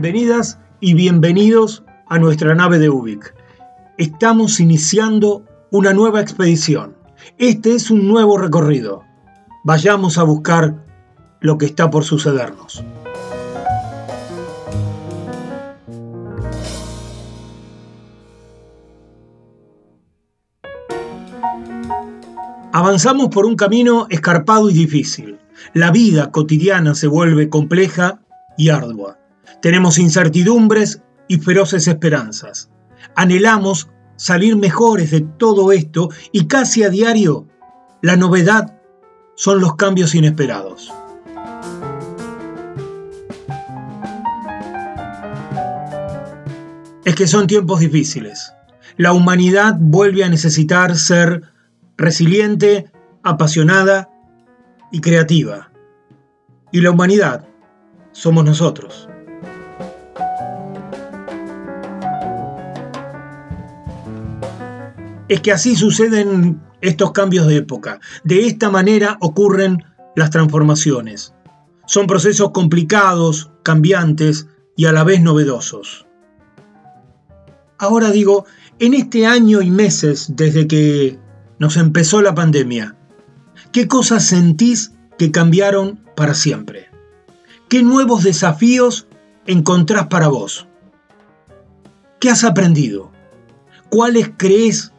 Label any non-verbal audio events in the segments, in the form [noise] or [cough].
Bienvenidas y bienvenidos a nuestra nave de Ubik. Estamos iniciando una nueva expedición. Este es un nuevo recorrido. Vayamos a buscar lo que está por sucedernos. Avanzamos por un camino escarpado y difícil. La vida cotidiana se vuelve compleja y ardua. Tenemos incertidumbres y feroces esperanzas. Anhelamos salir mejores de todo esto y casi a diario la novedad son los cambios inesperados. Es que son tiempos difíciles. La humanidad vuelve a necesitar ser resiliente, apasionada y creativa. Y la humanidad somos nosotros. Es que así suceden estos cambios de época. De esta manera ocurren las transformaciones. Son procesos complicados, cambiantes y a la vez novedosos. Ahora digo, en este año y meses desde que nos empezó la pandemia, ¿qué cosas sentís que cambiaron para siempre? ¿Qué nuevos desafíos encontrás para vos? ¿Qué has aprendido? ¿Cuáles crees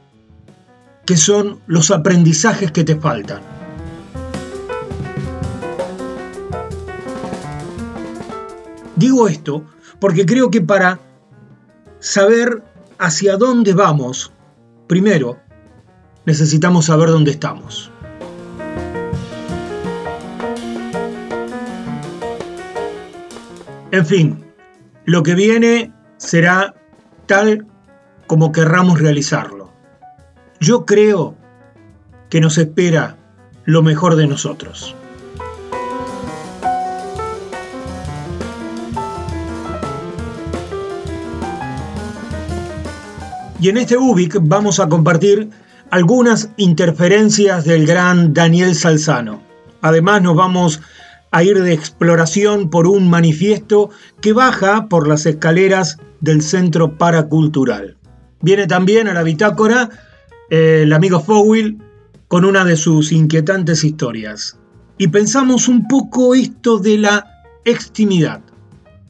que son los aprendizajes que te faltan. Digo esto porque creo que para saber hacia dónde vamos, primero necesitamos saber dónde estamos. En fin, lo que viene será tal como querramos realizarlo. Yo creo que nos espera lo mejor de nosotros. Y en este UBIC vamos a compartir algunas interferencias del gran Daniel Salzano. Además nos vamos a ir de exploración por un manifiesto que baja por las escaleras del Centro Paracultural. Viene también a la bitácora el amigo Fowell con una de sus inquietantes historias. Y pensamos un poco esto de la extimidad.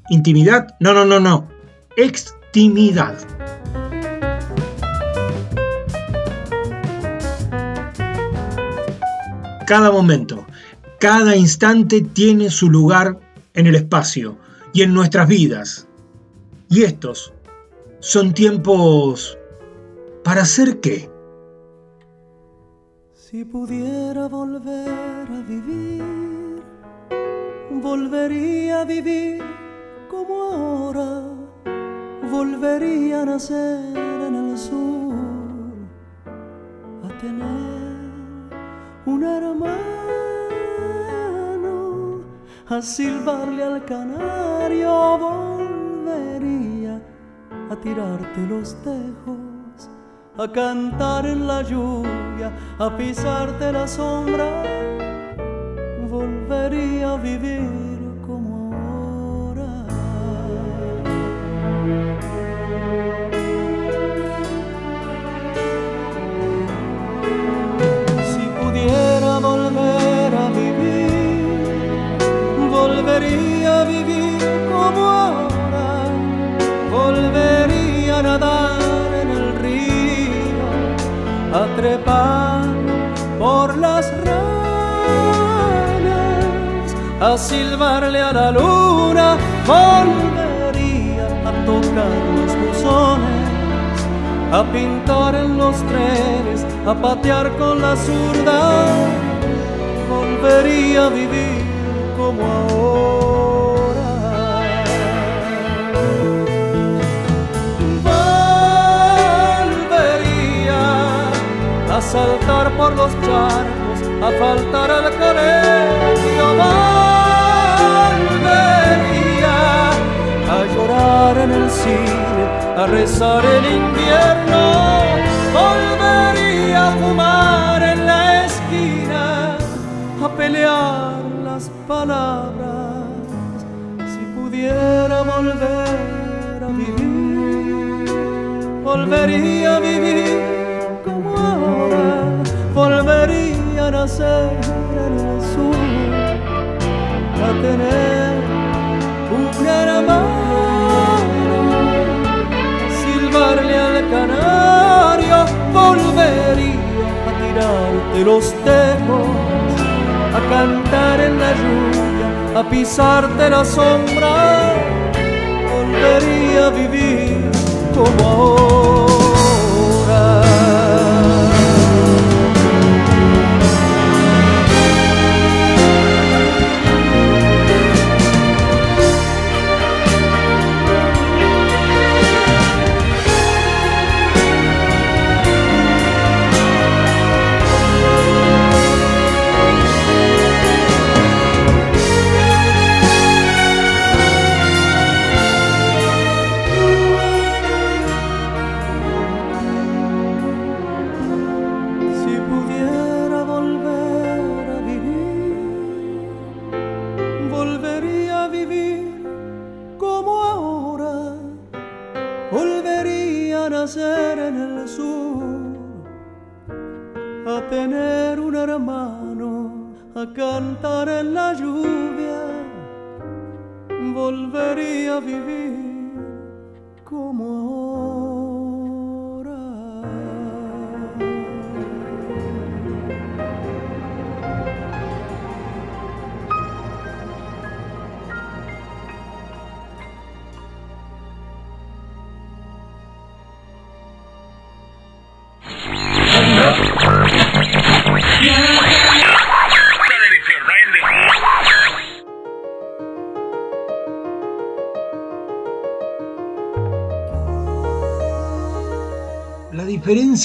¿Intimidad? No, no, no, no. Extimidad. Cada momento, cada instante tiene su lugar en el espacio y en nuestras vidas. Y estos son tiempos para hacer qué? Si pudiera volver a vivir, volvería a vivir como ahora, volvería a nacer en el sur, a tener un hermano, a silbarle al canario, volvería a tirarte los tejos a cantar en la lluvia, a pisarte la sombra, volvería a vivir como ahora. Si pudiera volver a vivir, volvería a vivir como ahora, volvería a nadar a trepar por las ranas, a silbarle a la luna, volvería a tocar los buzones, a pintar en los trenes, a patear con la zurda volvería a vivir como ahora. Saltar por los charcos, a faltar al colegio. Volvería a llorar en el cine, a rezar el invierno. Volvería a fumar en la esquina a pelear las palabras si pudiera volver a vivir volvería a vivir volvería a nacer en el sur a tener un hermano silbarle al canario volvería a tirarte los tejos a cantar en la lluvia, a pisarte la sombra, volvería a vivir como ahora.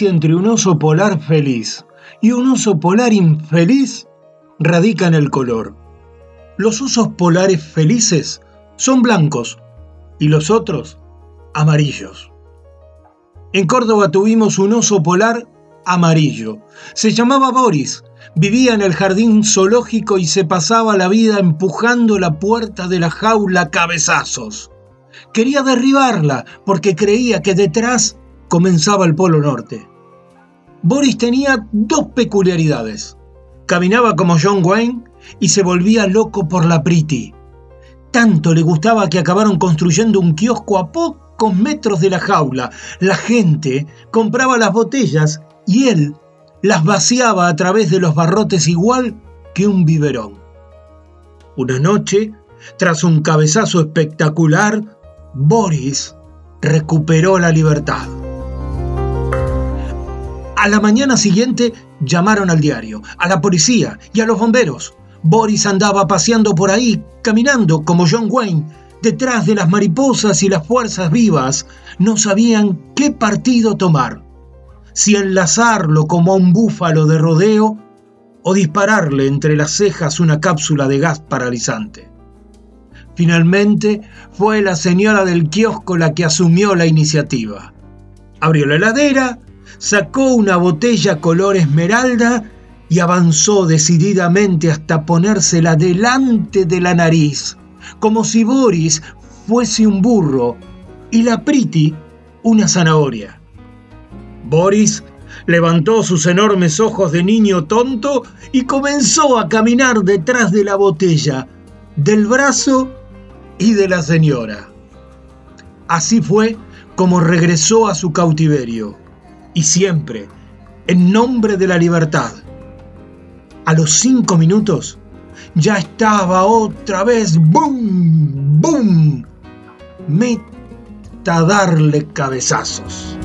Entre un oso polar feliz y un oso polar infeliz radica en el color. Los osos polares felices son blancos y los otros amarillos. En Córdoba tuvimos un oso polar amarillo. Se llamaba Boris, vivía en el jardín zoológico y se pasaba la vida empujando la puerta de la jaula cabezazos. Quería derribarla porque creía que detrás comenzaba el Polo Norte. Boris tenía dos peculiaridades. Caminaba como John Wayne y se volvía loco por la Pretty. Tanto le gustaba que acabaron construyendo un kiosco a pocos metros de la jaula. La gente compraba las botellas y él las vaciaba a través de los barrotes igual que un biberón. Una noche, tras un cabezazo espectacular, Boris recuperó la libertad. A la mañana siguiente llamaron al diario, a la policía y a los bomberos. Boris andaba paseando por ahí, caminando como John Wayne, detrás de las mariposas y las fuerzas vivas. No sabían qué partido tomar. Si enlazarlo como a un búfalo de rodeo o dispararle entre las cejas una cápsula de gas paralizante. Finalmente fue la señora del kiosco la que asumió la iniciativa. Abrió la heladera, sacó una botella color esmeralda y avanzó decididamente hasta ponérsela delante de la nariz, como si Boris fuese un burro y la Priti una zanahoria. Boris levantó sus enormes ojos de niño tonto y comenzó a caminar detrás de la botella, del brazo y de la señora. Así fue como regresó a su cautiverio, y siempre en nombre de la libertad. A los cinco minutos ya estaba otra vez, ¡boom! ¡boom! Meta darle cabezazos.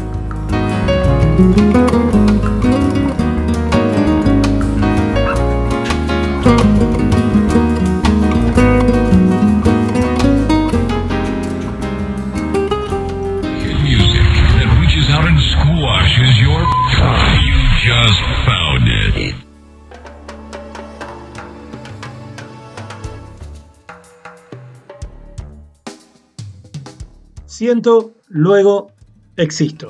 Siento, luego existo.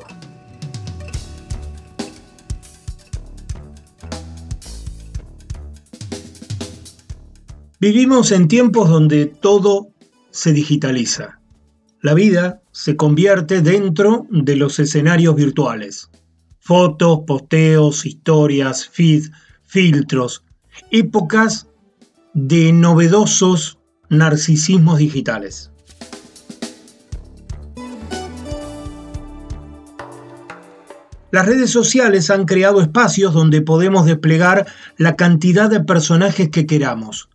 Vivimos en tiempos donde todo se digitaliza. La vida se convierte dentro de los escenarios virtuales. Fotos, posteos, historias, feed, filtros, épocas de novedosos narcisismos digitales. Las redes sociales han creado espacios donde podemos desplegar la cantidad de personajes que queramos.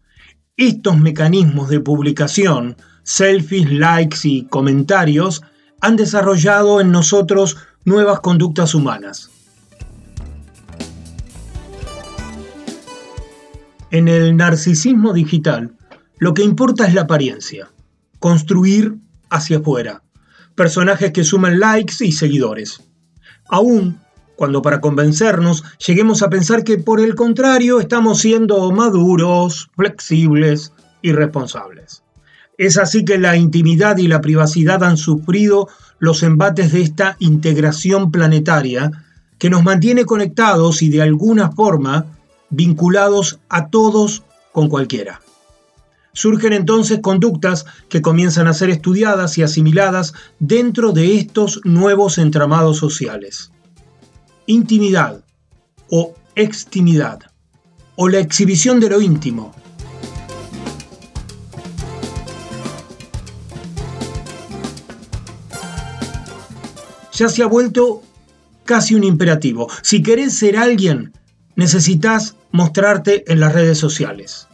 Estos mecanismos de publicación, selfies, likes y comentarios, han desarrollado en nosotros nuevas conductas humanas. En el narcisismo digital, lo que importa es la apariencia, construir hacia afuera, personajes que suman likes y seguidores aún cuando para convencernos lleguemos a pensar que por el contrario estamos siendo maduros, flexibles y responsables. Es así que la intimidad y la privacidad han sufrido los embates de esta integración planetaria que nos mantiene conectados y de alguna forma vinculados a todos con cualquiera. Surgen entonces conductas que comienzan a ser estudiadas y asimiladas dentro de estos nuevos entramados sociales. Intimidad o extimidad o la exhibición de lo íntimo. Ya se ha vuelto casi un imperativo. Si querés ser alguien, necesitas mostrarte en las redes sociales.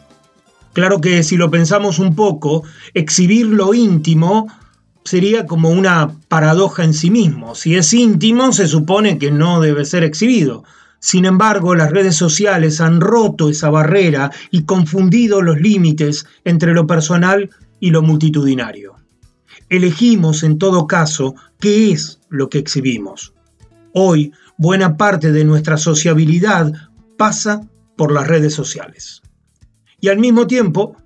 Claro que si lo pensamos un poco, exhibir lo íntimo sería como una paradoja en sí mismo. Si es íntimo, se supone que no debe ser exhibido. Sin embargo, las redes sociales han roto esa barrera y confundido los límites entre lo personal y lo multitudinario. Elegimos, en todo caso, qué es lo que exhibimos. Hoy, buena parte de nuestra sociabilidad pasa por las redes sociales y al mismo tiempo,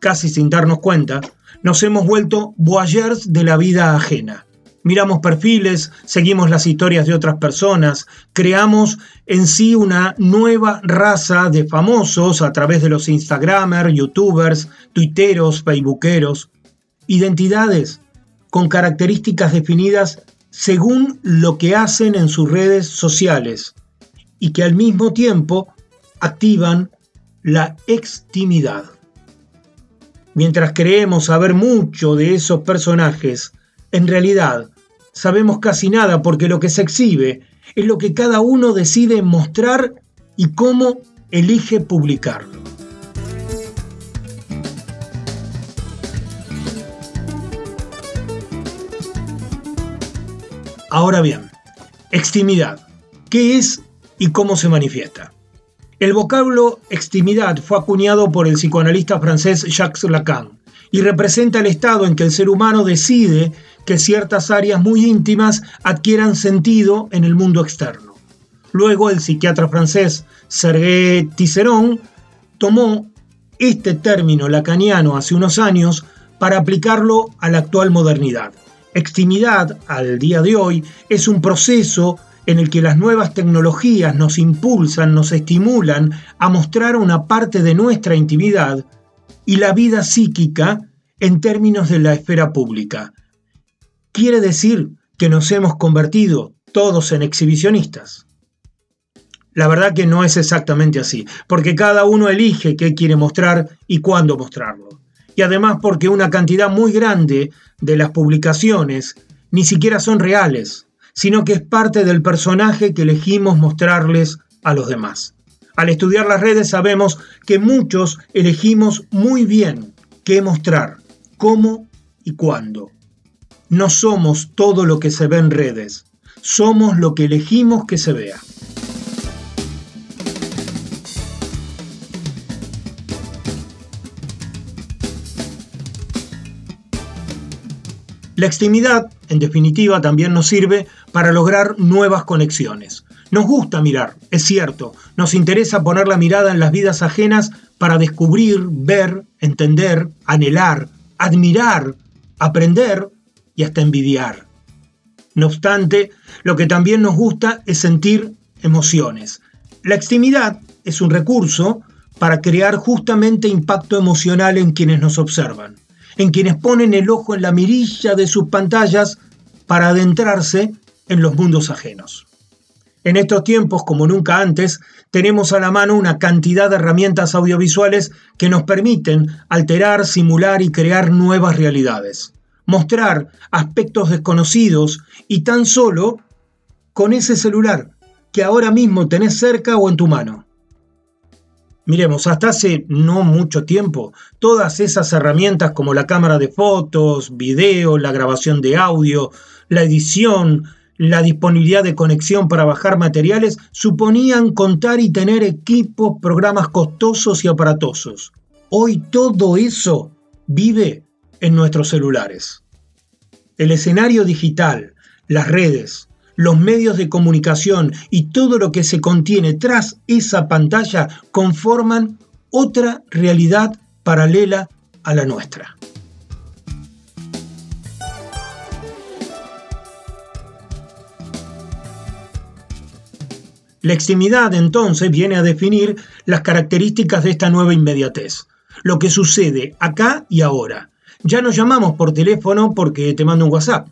casi sin darnos cuenta, nos hemos vuelto voyeurs de la vida ajena. Miramos perfiles, seguimos las historias de otras personas, creamos en sí una nueva raza de famosos a través de los Instagramers, YouTubers, Twitteros, Facebookeros, identidades con características definidas según lo que hacen en sus redes sociales y que al mismo tiempo activan la extimidad. Mientras creemos saber mucho de esos personajes, en realidad sabemos casi nada porque lo que se exhibe es lo que cada uno decide mostrar y cómo elige publicarlo. Ahora bien, extimidad, ¿qué es y cómo se manifiesta? El vocablo extimidad fue acuñado por el psicoanalista francés Jacques Lacan y representa el estado en que el ser humano decide que ciertas áreas muy íntimas adquieran sentido en el mundo externo. Luego el psiquiatra francés Serge Tisserand tomó este término lacaniano hace unos años para aplicarlo a la actual modernidad. Extimidad, al día de hoy, es un proceso en el que las nuevas tecnologías nos impulsan, nos estimulan a mostrar una parte de nuestra intimidad y la vida psíquica en términos de la esfera pública. Quiere decir que nos hemos convertido todos en exhibicionistas. La verdad que no es exactamente así, porque cada uno elige qué quiere mostrar y cuándo mostrarlo. y además porque una cantidad muy grande de las publicaciones ni siquiera son reales, sino que es parte del personaje que elegimos mostrarles a los demás. Al estudiar las redes sabemos que muchos elegimos muy bien qué mostrar, cómo y cuándo. No somos todo lo que se ve en redes, somos lo que elegimos que se vea. La extimidad, en definitiva, también nos sirve para lograr nuevas conexiones. Nos gusta mirar, es cierto, nos interesa poner la mirada en las vidas ajenas para descubrir, ver, entender, anhelar, admirar, aprender y hasta envidiar. No obstante, lo que también nos gusta es sentir emociones. La extimidad es un recurso para crear justamente impacto emocional en quienes nos observan en quienes ponen el ojo en la mirilla de sus pantallas para adentrarse en los mundos ajenos. En estos tiempos, como nunca antes, tenemos a la mano una cantidad de herramientas audiovisuales que nos permiten alterar, simular y crear nuevas realidades, mostrar aspectos desconocidos y tan solo con ese celular que ahora mismo tenés cerca o en tu mano. Miremos, hasta hace no mucho tiempo, todas esas herramientas como la cámara de fotos, video, la grabación de audio, la edición, la disponibilidad de conexión para bajar materiales, suponían contar y tener equipos, programas costosos y aparatosos. Hoy todo eso vive en nuestros celulares. El escenario digital, las redes, los medios de comunicación y todo lo que se contiene tras esa pantalla conforman otra realidad paralela a la nuestra. La extimidad entonces viene a definir las características de esta nueva inmediatez, lo que sucede acá y ahora. Ya nos llamamos por teléfono porque te mando un WhatsApp.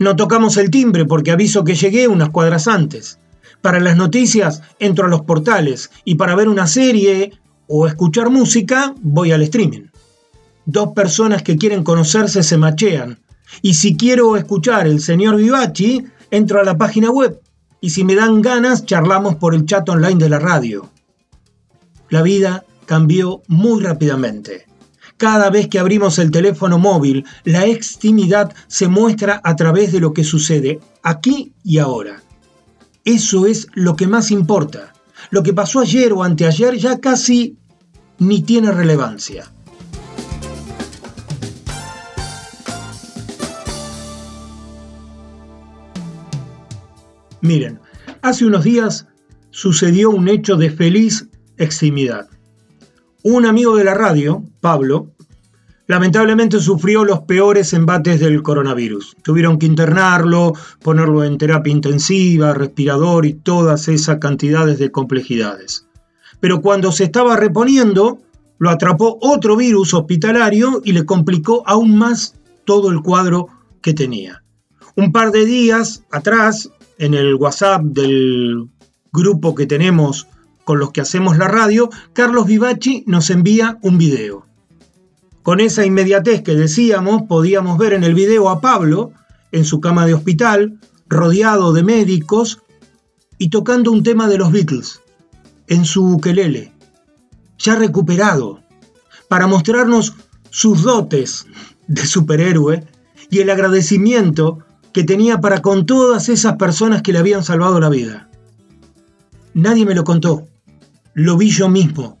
No tocamos el timbre porque aviso que llegué unas cuadras antes. Para las noticias entro a los portales y para ver una serie o escuchar música voy al streaming. Dos personas que quieren conocerse se machean. Y si quiero escuchar el señor Vivachi, entro a la página web. Y si me dan ganas, charlamos por el chat online de la radio. La vida cambió muy rápidamente. Cada vez que abrimos el teléfono móvil, la extimidad se muestra a través de lo que sucede aquí y ahora. Eso es lo que más importa. Lo que pasó ayer o anteayer ya casi ni tiene relevancia. Miren, hace unos días sucedió un hecho de feliz extimidad. Un amigo de la radio, Pablo, lamentablemente sufrió los peores embates del coronavirus. Tuvieron que internarlo, ponerlo en terapia intensiva, respirador y todas esas cantidades de complejidades. Pero cuando se estaba reponiendo, lo atrapó otro virus hospitalario y le complicó aún más todo el cuadro que tenía. Un par de días atrás, en el WhatsApp del grupo que tenemos con los que hacemos la radio, Carlos Vivachi nos envía un video. Con esa inmediatez que decíamos, podíamos ver en el video a Pablo en su cama de hospital, rodeado de médicos y tocando un tema de los Beatles en su ukelele, ya recuperado, para mostrarnos sus dotes de superhéroe y el agradecimiento que tenía para con todas esas personas que le habían salvado la vida. Nadie me lo contó lo vi yo mismo,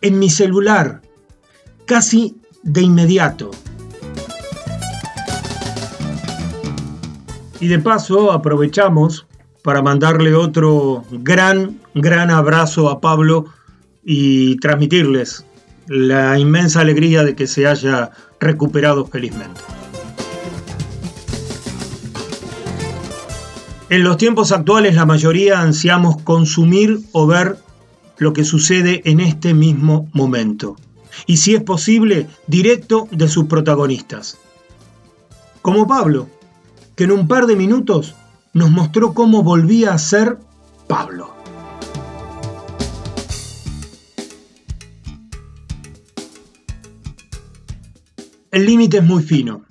en mi celular, casi de inmediato. Y de paso aprovechamos para mandarle otro gran, gran abrazo a Pablo y transmitirles la inmensa alegría de que se haya recuperado felizmente. En los tiempos actuales la mayoría ansiamos consumir o ver lo que sucede en este mismo momento. Y si es posible, directo de sus protagonistas. Como Pablo, que en un par de minutos nos mostró cómo volvía a ser Pablo. el límite es muy fino.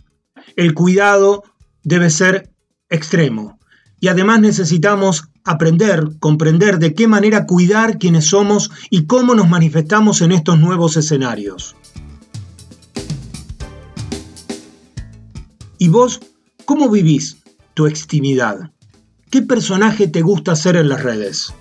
El cuidado debe ser extremo. Y además necesitamos aprender, comprender de qué manera cuidar quienes somos y cómo nos manifestamos en estos nuevos escenarios. ¿Y vos cómo vivís tu extimidad? ¿Qué personaje te gusta hacer en las redes?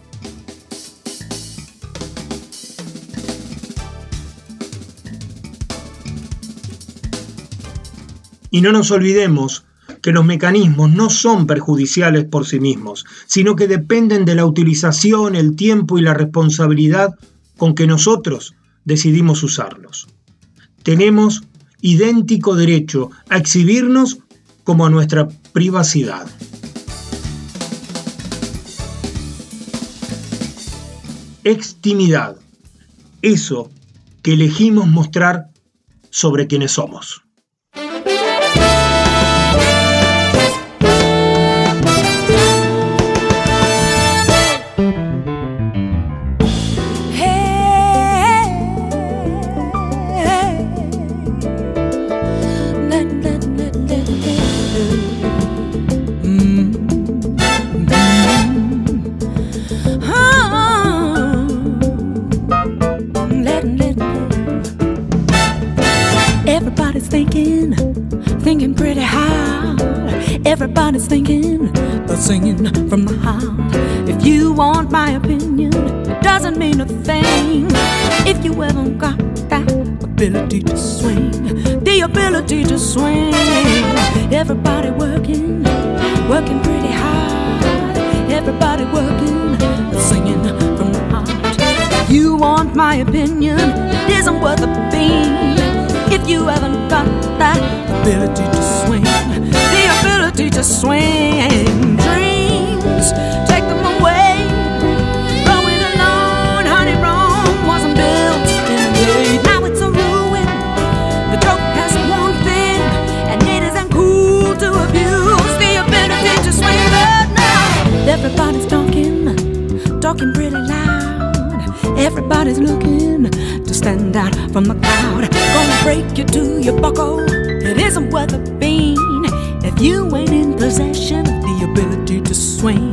Y no nos olvidemos que los mecanismos no son perjudiciales por sí mismos, sino que dependen de la utilización, el tiempo y la responsabilidad con que nosotros decidimos usarlos. Tenemos idéntico derecho a exhibirnos como a nuestra privacidad. Extimidad. Eso que elegimos mostrar sobre quienes somos. Everybody's thinking, they're singing from the heart. If you want my opinion, it doesn't mean a thing. If you haven't got that ability to swing, the ability to swing. Everybody working, working pretty hard. Everybody working, singing from the heart. If you want my opinion, it isn't worth a bean. If you haven't got that ability to swing to swing dreams, take them away. Going alone, honey, Rome wasn't built in a day. Now it's a ruin. The joke has one thing, and it isn't cool to abuse the ability to swing. But now everybody's talking, talking pretty loud. Everybody's looking to stand out from the crowd. Gonna break you to your buckle. It isn't worth a bean. If you possession of the ability to swing,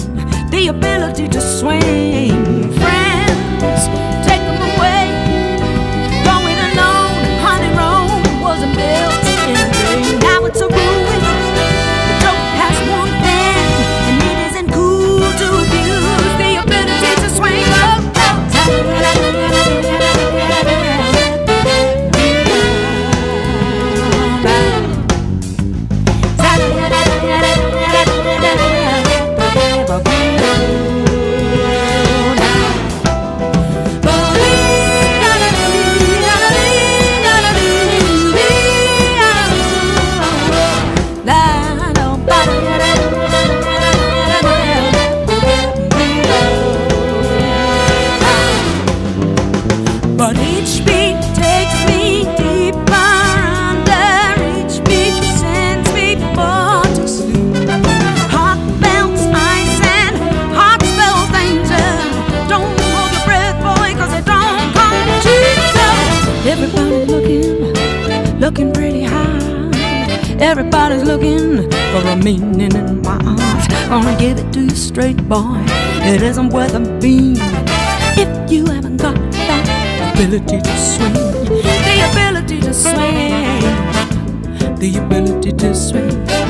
the ability to swing, Everybody's looking for a meaning in my eyes. Gonna give it to you straight, boy. It isn't worth a bean if you haven't got that ability to swing. The ability to swing. The ability to swing.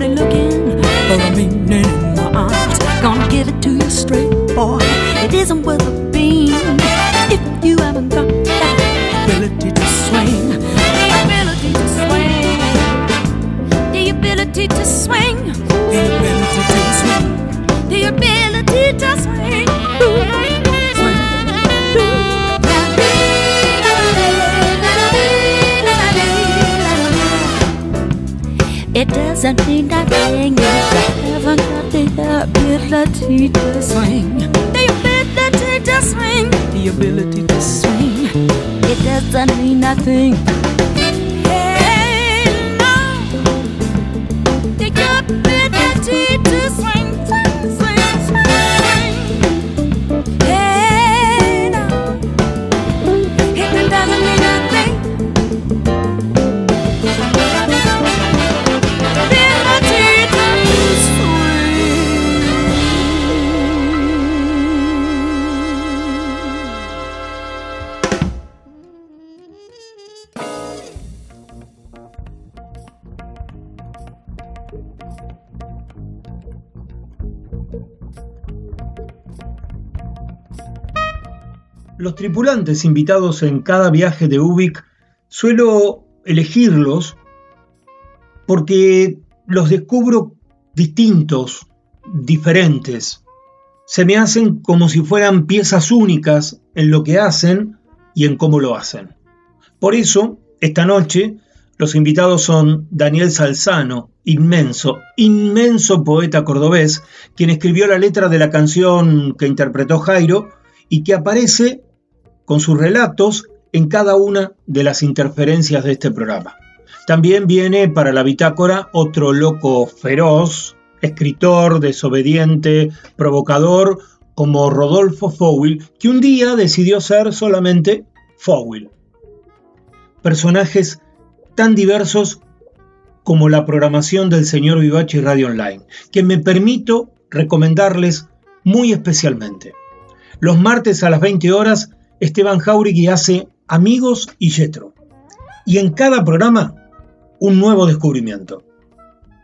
Everybody looking for a meaning in my eyes. Gonna give it to you straight, boy. It isn't worth a If you haven't got the ability to swing. The ability to swing. The ability to swing. It doesn't mean nothing. Los tripulantes invitados en cada viaje de Ubik suelo elegirlos porque los descubro distintos, diferentes. Se me hacen como si fueran piezas únicas en lo que hacen y en cómo lo hacen. Por eso, esta noche, los invitados son Daniel Salzano, inmenso, inmenso poeta cordobés, quien escribió la letra de la canción que interpretó Jairo y que aparece con sus relatos en cada una de las interferencias de este programa. También viene para la bitácora otro loco feroz, escritor, desobediente, provocador, como Rodolfo Fowil, que un día decidió ser solamente Fowil. Personajes tan diversos como la programación del señor Vivachi Radio Online, que me permito recomendarles muy especialmente. Los martes a las 20 horas, Esteban Jauregui hace Amigos y Yetro. Y en cada programa, un nuevo descubrimiento.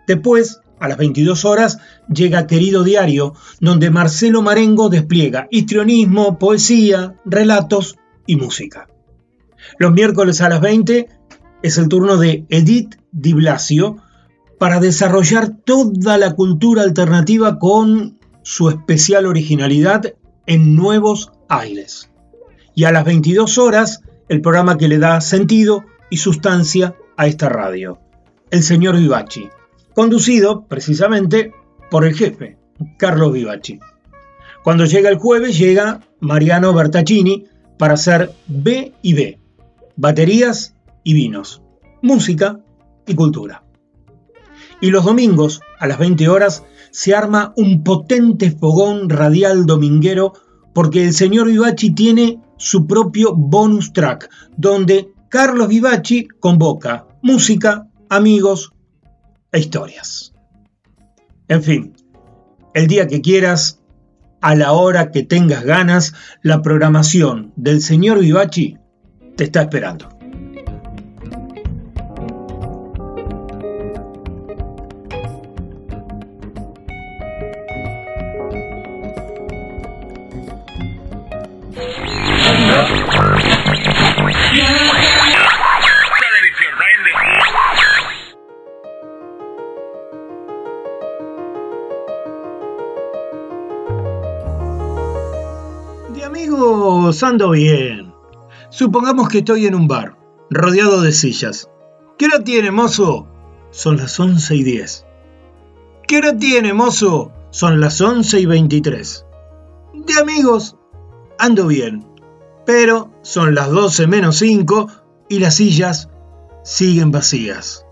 Después, a las 22 horas, llega Querido Diario, donde Marcelo Marengo despliega histrionismo, poesía, relatos y música. Los miércoles a las 20 es el turno de Edith Di Blasio para desarrollar toda la cultura alternativa con su especial originalidad en nuevos aires. Y a las 22 horas, el programa que le da sentido y sustancia a esta radio, El Señor Vivachi, conducido precisamente por el jefe, Carlos Vivachi. Cuando llega el jueves, llega Mariano Bertaccini para hacer B y B, baterías y vinos, música y cultura. Y los domingos, a las 20 horas, se arma un potente fogón radial dominguero porque el señor Vivachi tiene su propio bonus track, donde Carlos Vivachi convoca música, amigos e historias. En fin, el día que quieras, a la hora que tengas ganas, la programación del señor Vivachi te está esperando. Amigos ando bien. Supongamos que estoy en un bar, rodeado de sillas. ¿Qué hora tiene, mozo? Son las 11 y 10. ¿Qué hora tiene, mozo? Son las 11 y 23. De amigos, ando bien. Pero son las 12 menos 5 y las sillas siguen vacías.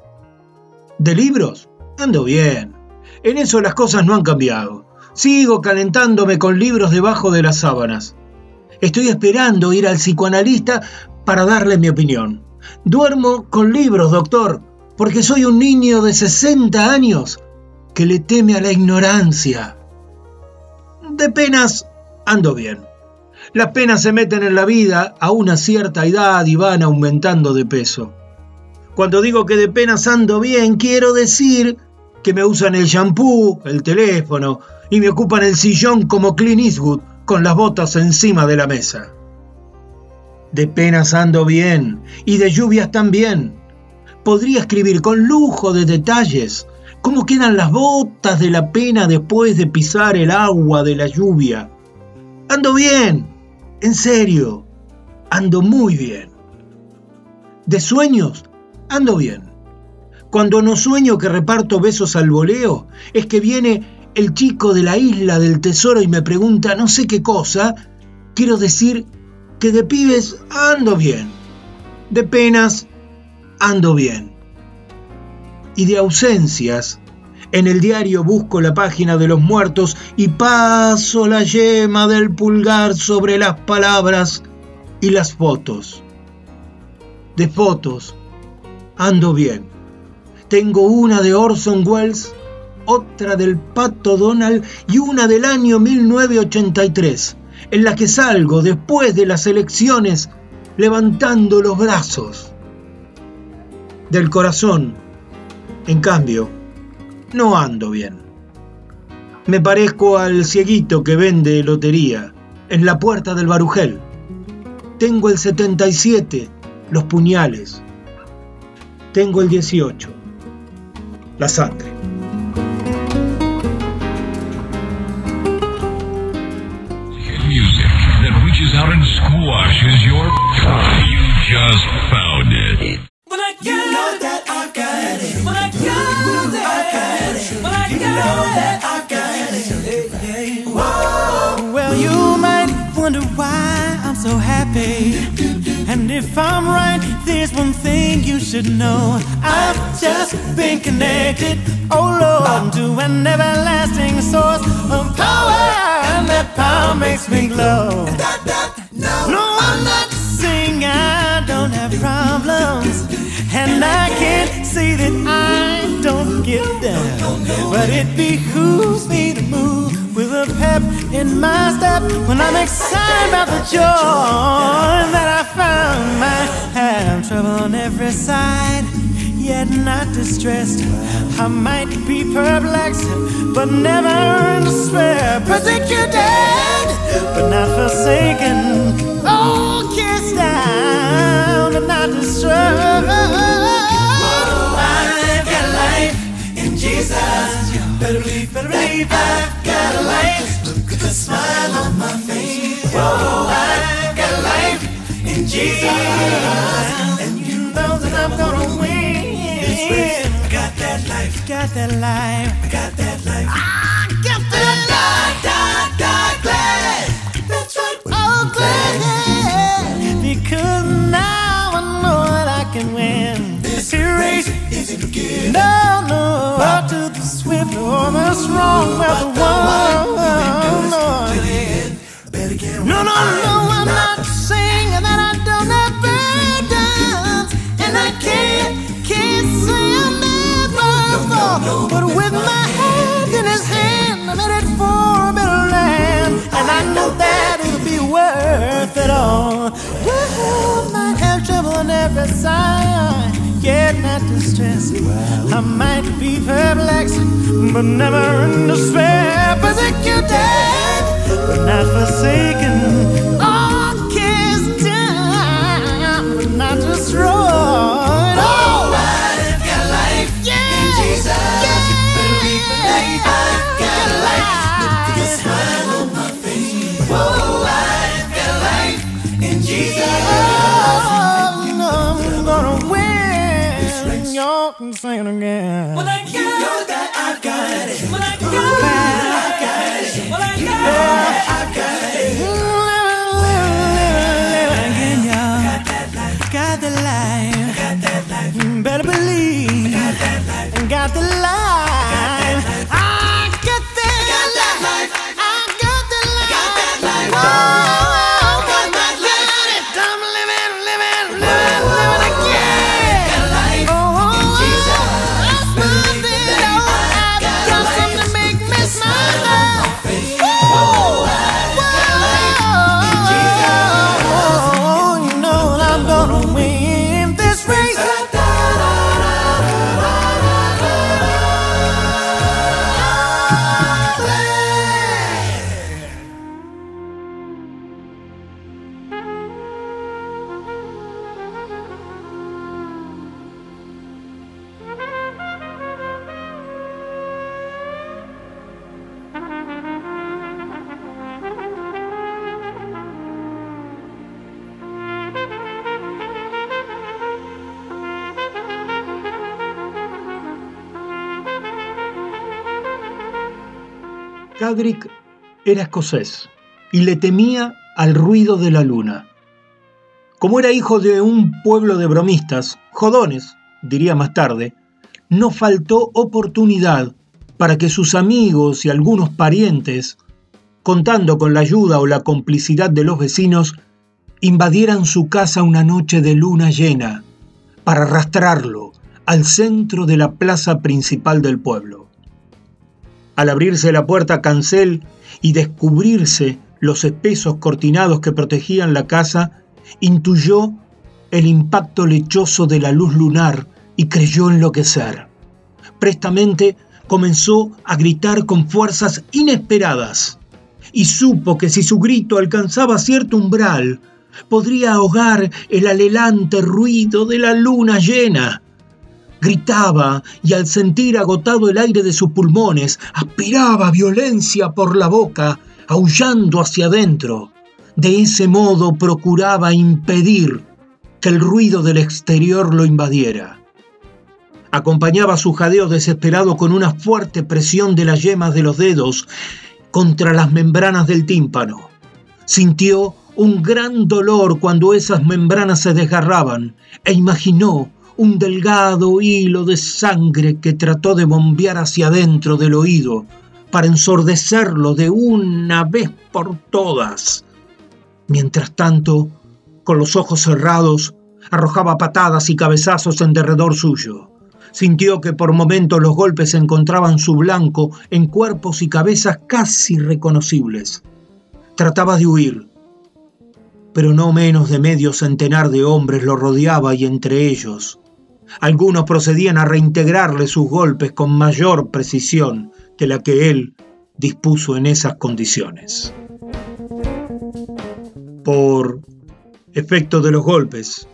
De libros, ando bien. En eso las cosas no han cambiado. Sigo calentándome con libros debajo de las sábanas. Estoy esperando ir al psicoanalista para darle mi opinión. Duermo con libros, doctor, porque soy un niño de 60 años que le teme a la ignorancia. De penas ando bien. Las penas se meten en la vida a una cierta edad y van aumentando de peso. Cuando digo que de penas ando bien, quiero decir que me usan el shampoo, el teléfono y me ocupan el sillón como Clint Eastwood con las botas encima de la mesa. De penas ando bien y de lluvias también. Podría escribir con lujo de detalles cómo quedan las botas de la pena después de pisar el agua de la lluvia. Ando bien, en serio, ando muy bien. De sueños, ando bien. Cuando no sueño que reparto besos al voleo, es que viene el chico de la isla del tesoro y me pregunta no sé qué cosa, quiero decir que de pibes ando bien, de penas ando bien. Y de ausencias, en el diario busco la página de los muertos y paso la yema del pulgar sobre las palabras y las fotos. De fotos ando bien. Tengo una de Orson Welles, otra del Pato Donald y una del año 1983 en la que salgo después de las elecciones levantando los brazos. Del corazón, en cambio, no ando bien. Me parezco al cieguito que vende lotería en la puerta del barujel. Tengo el 77, los puñales. Tengo el 18, la sangre. Just found it. When I got you know that I got it. When I got it. I got it. When I you know that I got it. Whoa. Well, you might wonder why I'm so happy. And if I'm right, there's one thing you should know. I've just been connected, oh Lord, to an everlasting source of power and that power makes me glow. No, I'm not don't have problems, and I can't say that I don't get down. But it behooves me to move with a pep in my step when I'm excited about the joy that I found. I have trouble on every side yet not distressed. I might be perplexed, but never in despair. Persecuted, but not forsaken. Oh, Oh, I've got life in Jesus. Better believe, better believe I've got life. Smile on my face. Oh, I've got life in Jesus. And you know that I'm gonna win. I got that life. Got that life. I got that life. I No, no. Up to the swift or the strong. But the one. No, no, no. I'm not saying that I don't have burdens. And I can't, can't say I'm never fall. But with my hand in his hand, I'm headed for a better land. And I know that it'll be worth it all. Well, might have trouble on every side, yet not distressed. I might be perplexed, but never in despair. Persecuted, but not forsaken. All cast down, but not destroyed. Win. Y'all can sing it again. When I got you know that I've got it. When I got it, I've got it. When I got it, I've it. Again, y'all. That life. Got the life. Got that life. Better believe. Got that life. Got the life. Era escocés y le temía al ruido de la luna. Como era hijo de un pueblo de bromistas, jodones, diría más tarde, no faltó oportunidad para que sus amigos y algunos parientes, contando con la ayuda o la complicidad de los vecinos, invadieran su casa una noche de luna llena para arrastrarlo al centro de la plaza principal del pueblo. Al abrirse la puerta cancel y descubrirse los espesos cortinados que protegían la casa, intuyó el impacto lechoso de la luz lunar y creyó enloquecer. Prestamente comenzó a gritar con fuerzas inesperadas y supo que si su grito alcanzaba cierto umbral, podría ahogar el alelante ruido de la luna llena. Gritaba y al sentir agotado el aire de sus pulmones, aspiraba violencia por la boca, aullando hacia adentro. De ese modo procuraba impedir que el ruido del exterior lo invadiera. Acompañaba su jadeo desesperado con una fuerte presión de las yemas de los dedos contra las membranas del tímpano. Sintió un gran dolor cuando esas membranas se desgarraban e imaginó un delgado hilo de sangre que trató de bombear hacia adentro del oído para ensordecerlo de una vez por todas. Mientras tanto, con los ojos cerrados, arrojaba patadas y cabezazos en derredor suyo. Sintió que por momentos los golpes encontraban su blanco en cuerpos y cabezas casi reconocibles. Trataba de huir, pero no menos de medio centenar de hombres lo rodeaba y entre ellos algunos procedían a reintegrarle sus golpes con mayor precisión que la que él dispuso en esas condiciones. Por efecto de los golpes,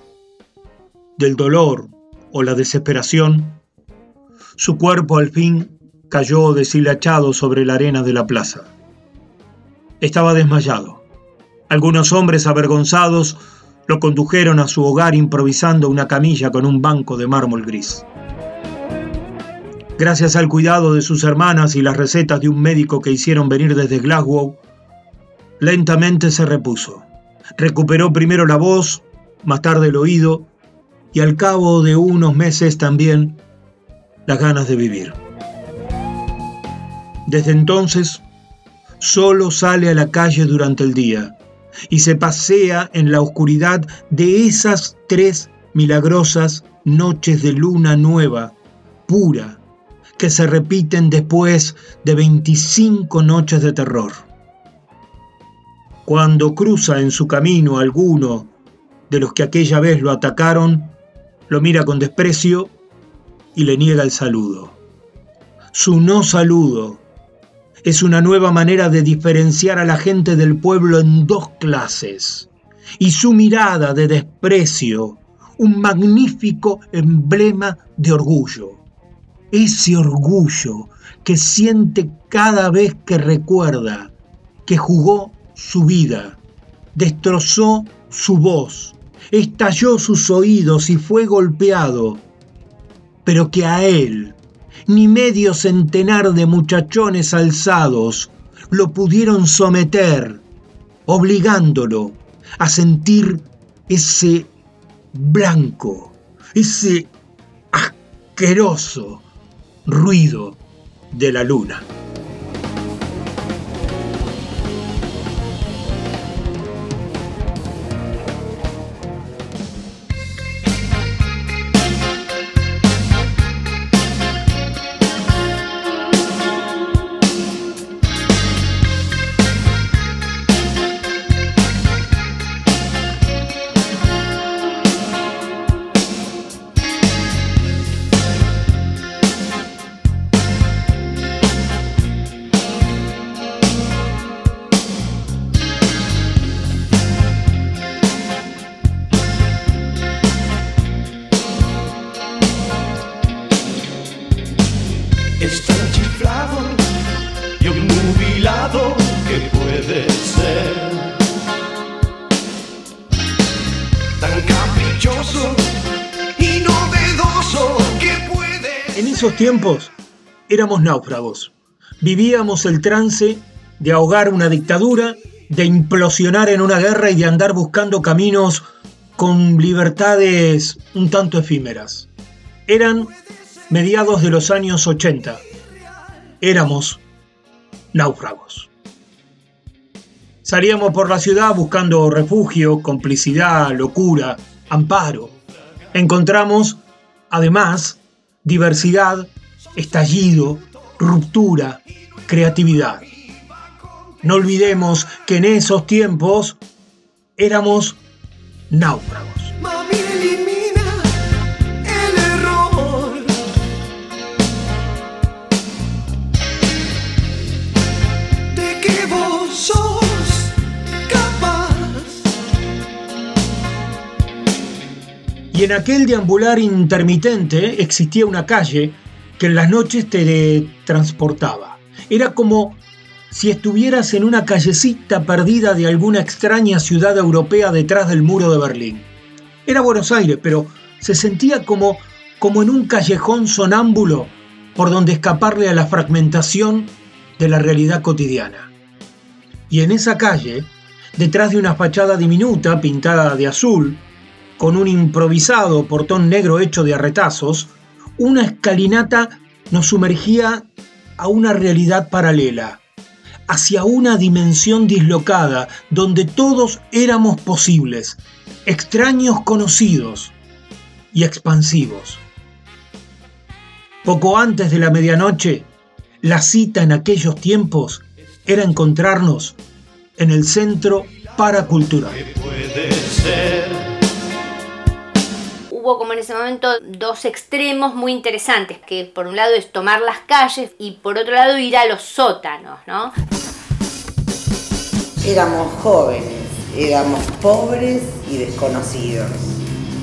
del dolor o la desesperación, su cuerpo al fin cayó deshilachado sobre la arena de la plaza. Estaba desmayado. Algunos hombres avergonzados lo condujeron a su hogar improvisando una camilla con un banco de mármol gris. Gracias al cuidado de sus hermanas y las recetas de un médico que hicieron venir desde Glasgow, lentamente se repuso. Recuperó primero la voz, más tarde el oído y al cabo de unos meses también las ganas de vivir. Desde entonces, solo sale a la calle durante el día y se pasea en la oscuridad de esas tres milagrosas noches de luna nueva, pura, que se repiten después de 25 noches de terror. Cuando cruza en su camino alguno de los que aquella vez lo atacaron, lo mira con desprecio y le niega el saludo. Su no saludo es una nueva manera de diferenciar a la gente del pueblo en dos clases y su mirada de desprecio un magnífico emblema de orgullo. Ese orgullo que siente cada vez que recuerda que jugó su vida, destrozó su voz, estalló sus oídos y fue golpeado, pero que a él ni medio centenar de muchachones alzados lo pudieron someter, obligándolo a sentir ese blanco, ese asqueroso ruido de la luna. Tiempos éramos náufragos. vivíamos el trance de ahogar una dictadura, de implosionar en una guerra y de andar buscando caminos con libertades un tanto efímeras. Eran mediados de los años 80. Éramos náufragos. Salíamos por la ciudad buscando refugio, complicidad, locura, amparo. Encontramos, además, diversidad, estallido, ruptura, creatividad. No olvidemos que en esos tiempos éramos náufragos. Y en aquel deambular intermitente existía una calle que en las noches te transportaba. Era como si estuvieras en una callecita perdida de alguna extraña ciudad europea detrás del muro de Berlín. Era Buenos Aires, pero se sentía como, como en un callejón sonámbulo por donde escaparle a la fragmentación de la realidad cotidiana. Y en esa calle, detrás de una fachada diminuta pintada de azul, con un improvisado portón negro hecho de arretazos, una escalinata nos sumergía a una realidad paralela, hacia una dimensión dislocada donde todos éramos posibles, extraños conocidos y expansivos. Poco antes de la medianoche, la cita en aquellos tiempos era encontrarnos en el centro paracultural. Puede ser. Hubo como en ese momento dos extremos muy interesantes, que por un lado es tomar las calles y por otro lado ir a los sótanos, ¿no? Éramos jóvenes, éramos pobres y desconocidos.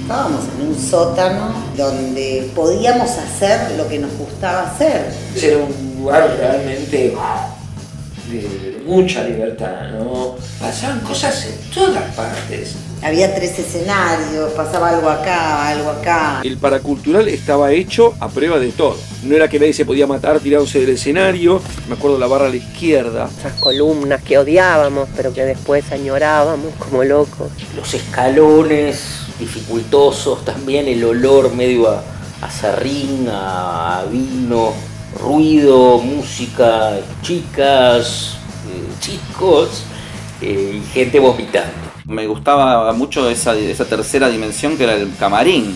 Estábamos en un sótano donde podíamos hacer lo que nos gustaba hacer. Era un lugar realmente de mucha libertad, ¿no? Pasaban cosas en todas partes. Había tres escenarios, pasaba algo acá, algo acá. El paracultural estaba hecho a prueba de todo. No era que nadie se podía matar tirándose del escenario. Me acuerdo la barra a la izquierda. Esas columnas que odiábamos, pero que después añorábamos como locos. Los escalones dificultosos, también el olor medio a, a serrín, a, a vino, ruido, música, chicas, eh, chicos eh, y gente vomitando. Me gustaba mucho esa, esa tercera dimensión que era el camarín,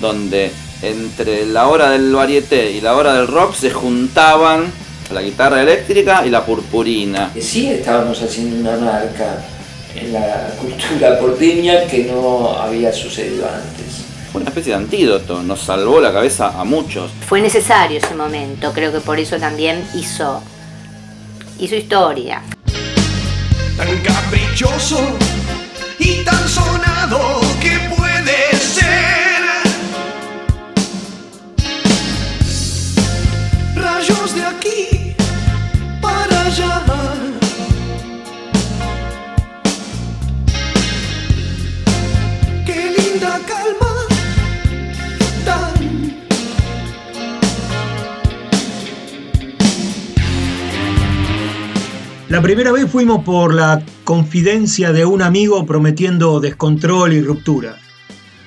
donde entre la hora del varieté y la hora del rock se juntaban la guitarra eléctrica y la purpurina. Sí estábamos haciendo una marca en la cultura porteña que no había sucedido antes. Fue una especie de antídoto, nos salvó la cabeza a muchos. Fue necesario ese momento, creo que por eso también hizo, hizo historia. Tan caprichoso y tan sonado que puede ser. Rayos de aquí para allá. La primera vez fuimos por la confidencia de un amigo prometiendo descontrol y ruptura.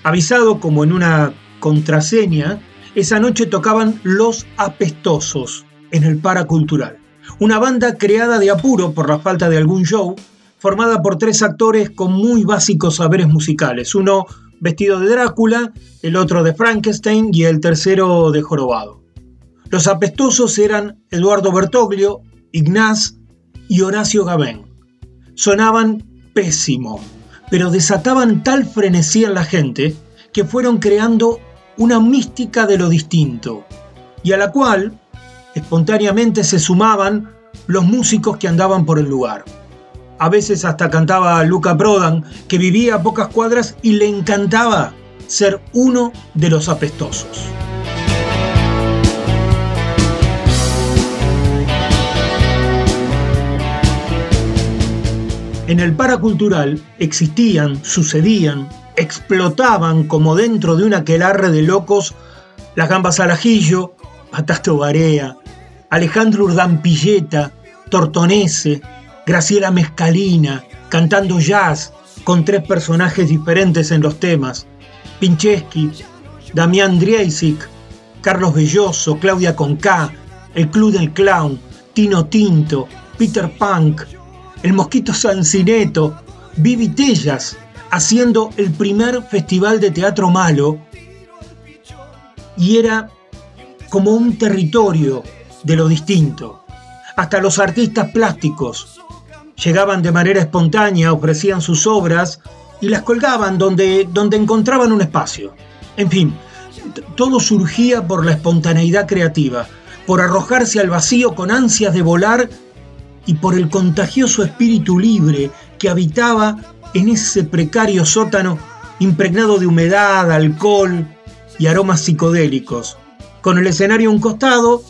Avisado como en una contraseña, esa noche tocaban Los Apestosos en el Paracultural, una banda creada de apuro por la falta de algún show, formada por tres actores con muy básicos saberes musicales, uno vestido de Drácula, el otro de Frankenstein y el tercero de Jorobado. Los apestosos eran Eduardo Bertoglio, Ignaz y Horacio Gabén. Sonaban pésimo, pero desataban tal frenesí en la gente que fueron creando una mística de lo distinto, y a la cual espontáneamente se sumaban los músicos que andaban por el lugar. A veces hasta cantaba Luca Prodan, que vivía a pocas cuadras y le encantaba ser uno de los apestosos. En el paracultural existían, sucedían, explotaban como dentro de un aquelarre de locos las gambas al ajillo, patasto barea, Alejandro Urdampilleta, Tortonese, Graciela Mezcalina, cantando jazz con tres personajes diferentes en los temas, Pincheski, Damián Driesic, Carlos Belloso, Claudia Conca, El Club del Clown, Tino Tinto, Peter Punk, El Mosquito Sancineto, Vivi Tellas, haciendo el primer festival de teatro malo y era como un territorio de lo distinto. Hasta los artistas plásticos llegaban de manera espontánea, ofrecían sus obras y las colgaban donde, donde encontraban un espacio. En fin, todo surgía por la espontaneidad creativa, por arrojarse al vacío con ansias de volar y por el contagioso espíritu libre que habitaba en ese precario sótano impregnado de humedad, alcohol y aromas psicodélicos, con el escenario a un costado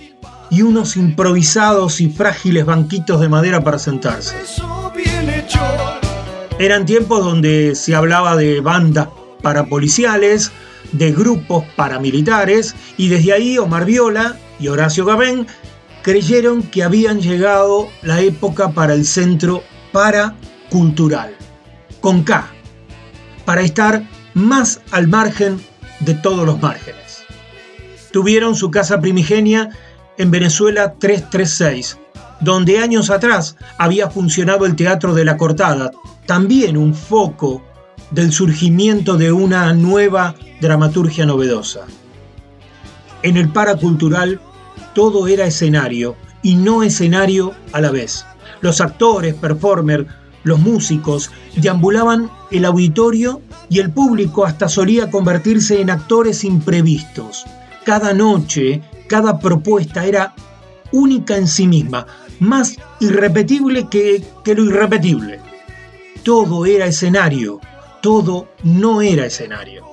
y unos improvisados y frágiles banquitos de madera para sentarse. Eran tiempos donde se hablaba de bandas parapoliciales, de grupos paramilitares, y desde ahí Omar Viola y Horacio Gabén creyeron que habían llegado la época para el centro paracultural, con K, para estar más al margen de todos los márgenes. Tuvieron su casa primigenia en Venezuela 336, donde años atrás había funcionado el Teatro de la Cortada, también un foco del surgimiento de una nueva dramaturgia novedosa. En el paracultural todo era escenario y no escenario a la vez. Los actores, performers, los músicos deambulaban el auditorio y el público hasta solía convertirse en actores imprevistos. Cada noche, cada propuesta era única en sí misma, más irrepetible que, que lo irrepetible. Todo era escenario, todo no era escenario.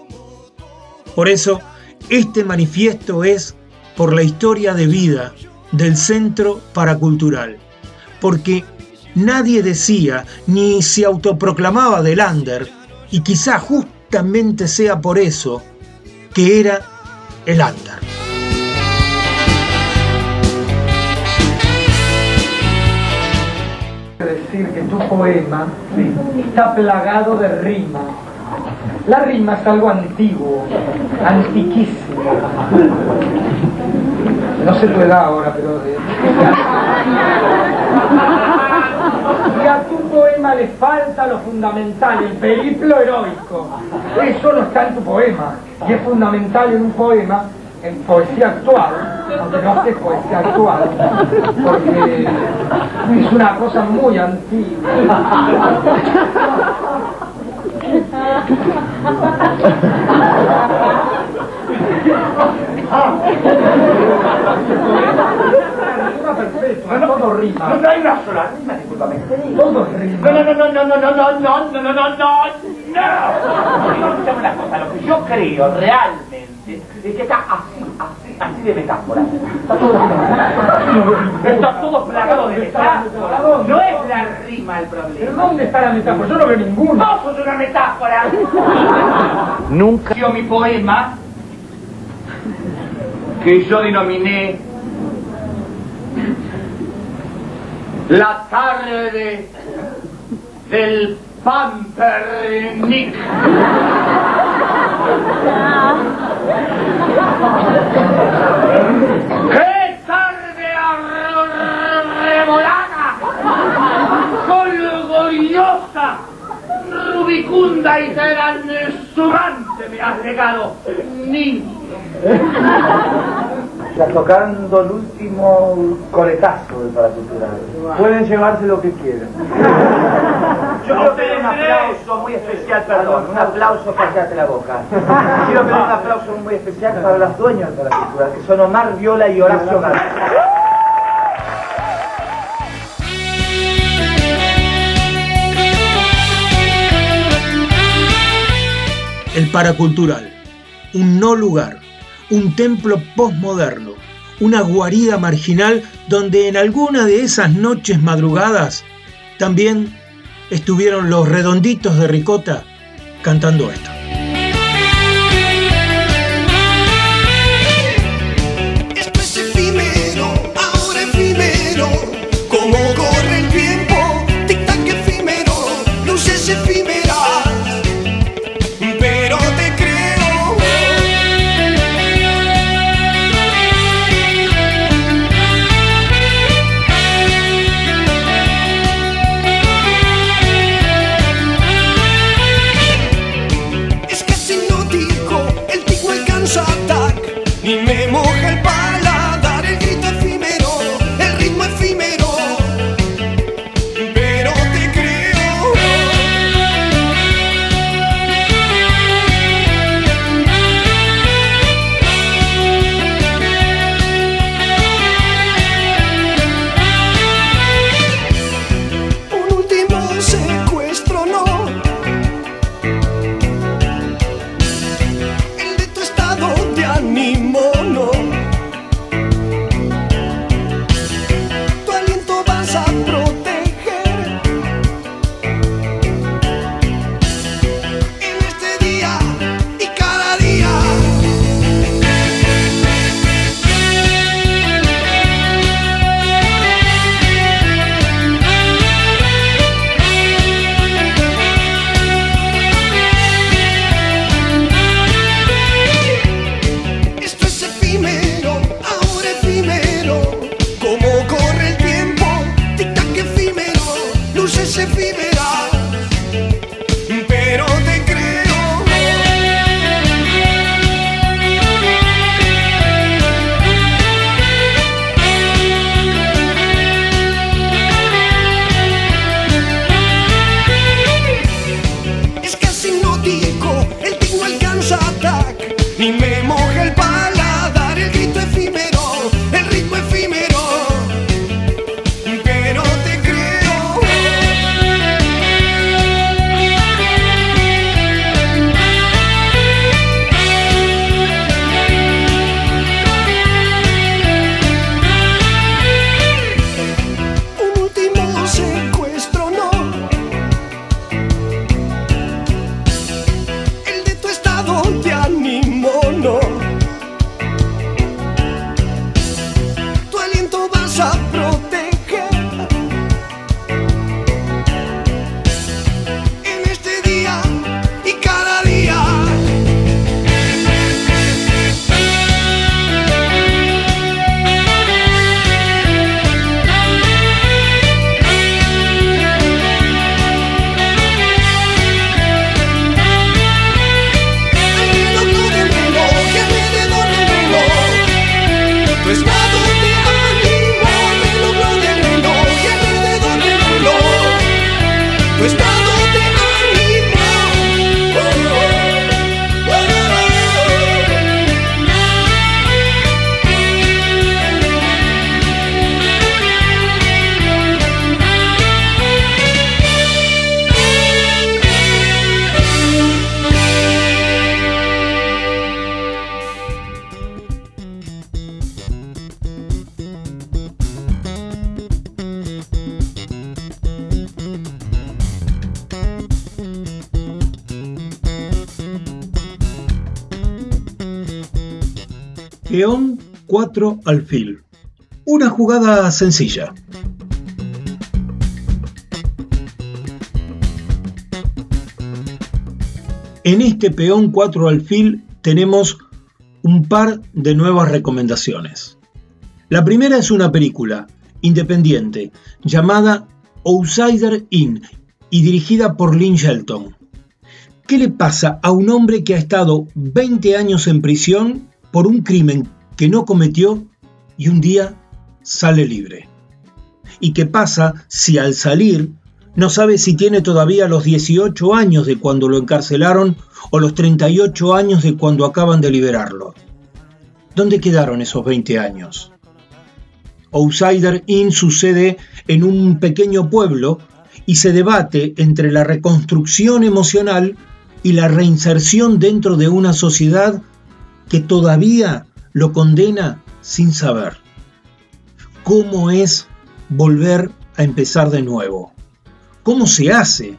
Por eso, este manifiesto es por la historia de vida del Centro Paracultural, porque nadie decía ni se autoproclamaba del under, y quizá justamente sea por eso que era el under. decir que tu poema está plagado de rima. La rima es algo antiguo, antiquísimo. No se puede dar ahora, pero... Y a tu poema le falta lo fundamental, el periplo heroico. Eso no está en tu poema. Y es fundamental en un poema en poesía actual, aunque no es poesía actual, porque es una cosa muy antigua. [laughs] No, todo rima. No, no hay una sola rima, discúlpame. Todo rima. No, no, no, no, no, no, no, no, no, no, no, no, no. Una cosa, lo que yo creo realmente es que está así, así, así de metáfora. Está todo Está todo plagado de metáfora. No es la rima el problema. ¿Pero dónde está la metáfora? Yo no veo ninguna. No, sos una metáfora. Nunca dio mi poema que yo denominé La tarde del Pampernick. ¡Qué tarde arremolada! ¡Colgoriosa! Rubicunda y transurante me has legado, niño. [laughs] Está tocando el último coletazo del paracultural. Pueden llevarse lo que quieran. [laughs] Yo quiero pedir un aplauso muy especial, perdón, un aplauso para cállate la boca. [laughs] Quiero pedir un aplauso muy especial para los dueños del paracultural, que son Omar Viola y Horacio García. El paracultural, un no lugar, un templo postmoderno, una guarida marginal donde en alguna de esas noches madrugadas también estuvieron los redonditos de ricota cantando esto. 4 alfil. Una jugada sencilla. En este peón 4 alfil tenemos un par de nuevas recomendaciones. La primera es una película independiente llamada Outsider In y dirigida por Lynn Shelton. ¿Qué le pasa a un hombre que ha estado 20 años en prisión por un crimen que no cometió y un día sale libre? ¿Y qué pasa si al salir no sabe si tiene todavía los 18 años de cuando lo encarcelaron o los 38 años de cuando acaban de liberarlo? ¿Dónde quedaron esos 20 años? Outsider Inn sucede en un pequeño pueblo y se debate entre la reconstrucción emocional y la reinserción dentro de una sociedad que todavía lo condena sin saber. ¿Cómo es volver a empezar de nuevo? ¿Cómo se hace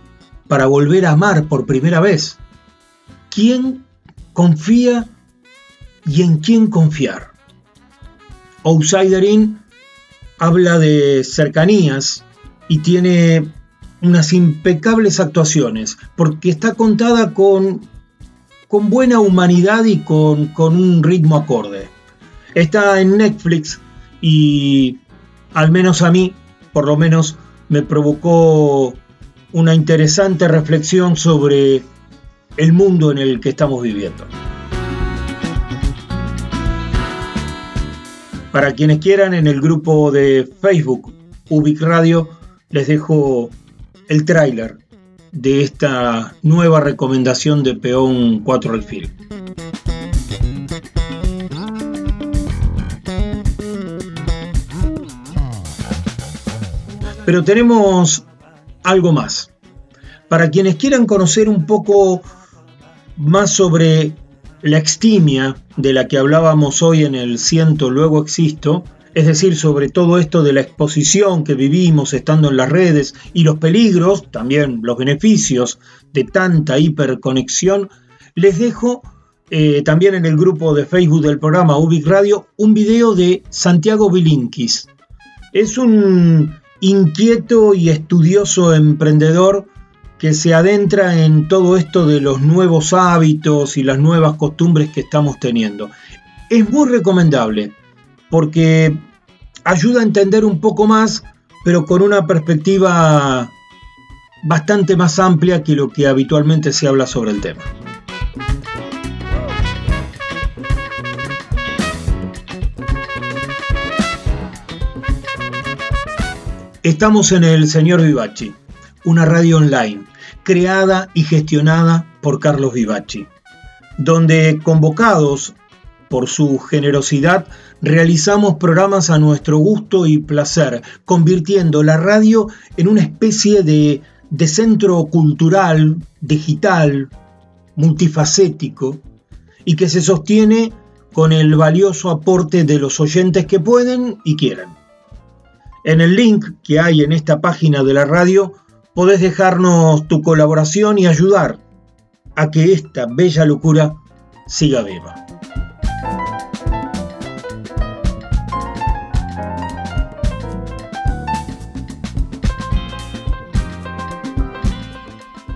para volver a amar por primera vez? ¿Quién confía y en quién confiar? Outsider In habla de cercanías y tiene unas impecables actuaciones, porque está contada con, con buena humanidad y con, con un ritmo acorde. Está en Netflix y al menos a mí, por lo menos, me provocó una interesante reflexión sobre el mundo en el que estamos viviendo. Para quienes quieran, en el grupo de Facebook Ubic Radio les dejo el tráiler de esta nueva recomendación de Peón 4 Alfil. Pero tenemos algo más. Para quienes quieran conocer un poco más sobre la extimia de la que hablábamos hoy en el Siento Luego Existo, es decir, sobre todo esto de la exposición que vivimos estando en las redes y los peligros, también los beneficios de tanta hiperconexión, les dejo eh, también en el grupo de Facebook del programa Ubic Radio un video de Santiago Bilinkis. Es un inquieto y estudioso emprendedor que se adentra en todo esto de los nuevos hábitos y las nuevas costumbres que estamos teniendo. Es muy recomendable porque ayuda a entender un poco más, pero con una perspectiva bastante más amplia que lo que habitualmente se habla sobre el tema. Estamos en el Señor Vivachi, una radio online creada y gestionada por Carlos Vivachi. donde convocados por su generosidad realizamos programas a nuestro gusto y placer, convirtiendo la radio en una especie de, centro cultural, digital, multifacético, y que se sostiene con el valioso aporte de los oyentes que pueden y quieren. En el link que hay en esta página de la radio podés dejarnos tu colaboración y ayudar a que esta bella locura siga viva.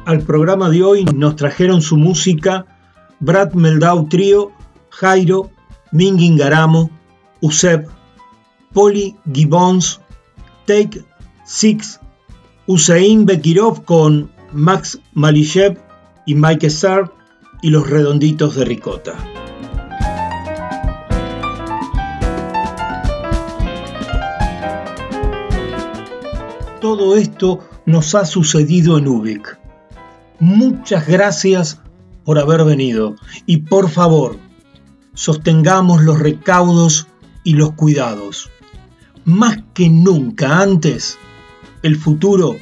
Al programa de hoy nos trajeron su música Brad Meldau Trio, Jairo, Mingin Garamo, Usep, Poli Gibbons, Take Six, Usain Bekirov con Max Malishev y Mike Starr y los redonditos de ricota. Todo esto nos ha sucedido en Ubik muchas gracias por haber venido y por favor, sostengamos los recaudos y los cuidados. Más que nunca antes, el futuro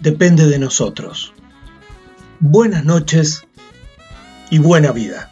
depende de nosotros. Buenas noches y buena vida.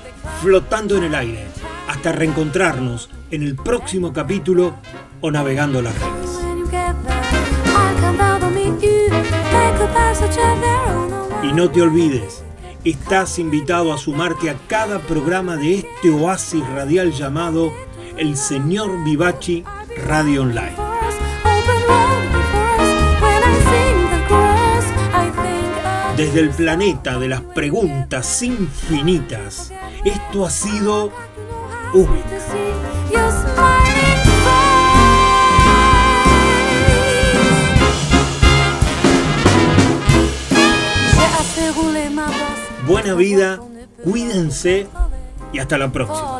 flotando en el aire hasta reencontrarnos en el próximo capítulo o navegando las redes. Y no te olvides, estás invitado a sumarte a cada programa de este oasis radial llamado El Señor Vivachi Radio Online. Desde el planeta de las preguntas infinitas, esto ha sido Buena vida, cuídense y hasta la próxima.